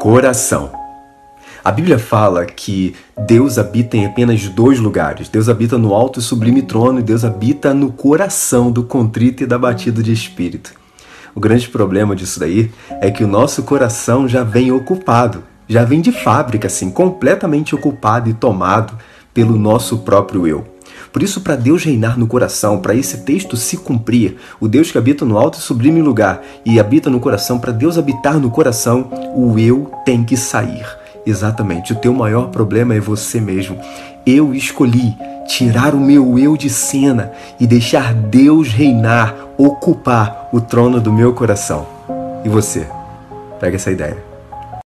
Coração. A Bíblia fala que Deus habita em apenas dois lugares. Deus habita no alto e sublime trono e Deus habita no coração do contrito e da batida de espírito. O grande problema disso daí é que o nosso coração já vem ocupado, já vem de fábrica, assim, completamente ocupado e tomado pelo nosso próprio eu. Por isso, para Deus reinar no coração, para esse texto se cumprir, o Deus que habita no alto e sublime lugar e habita no coração, para Deus habitar no coração, o eu tem que sair. Exatamente, o teu maior problema é você mesmo. Eu escolhi tirar o meu eu de cena e deixar Deus reinar, ocupar o trono do meu coração. E você? Pega essa ideia.